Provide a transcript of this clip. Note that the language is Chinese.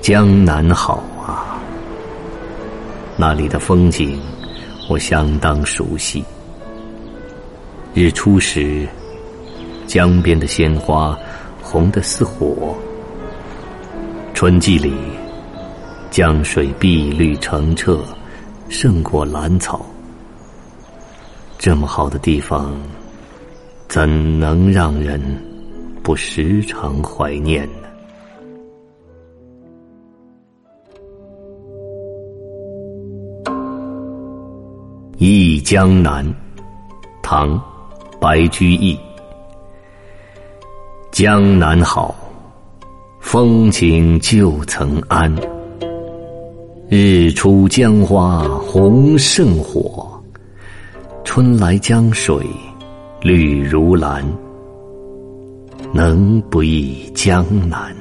江南好啊，那里的风景我相当熟悉。日出时，江边的鲜花红得似火；春季里，江水碧绿澄澈，胜过兰草。这么好的地方，怎能让人不时常怀念呢？《忆江南》唐·白居易。江南好，风景旧曾谙。日出江花红胜火，春来江水绿如蓝。能不忆江南？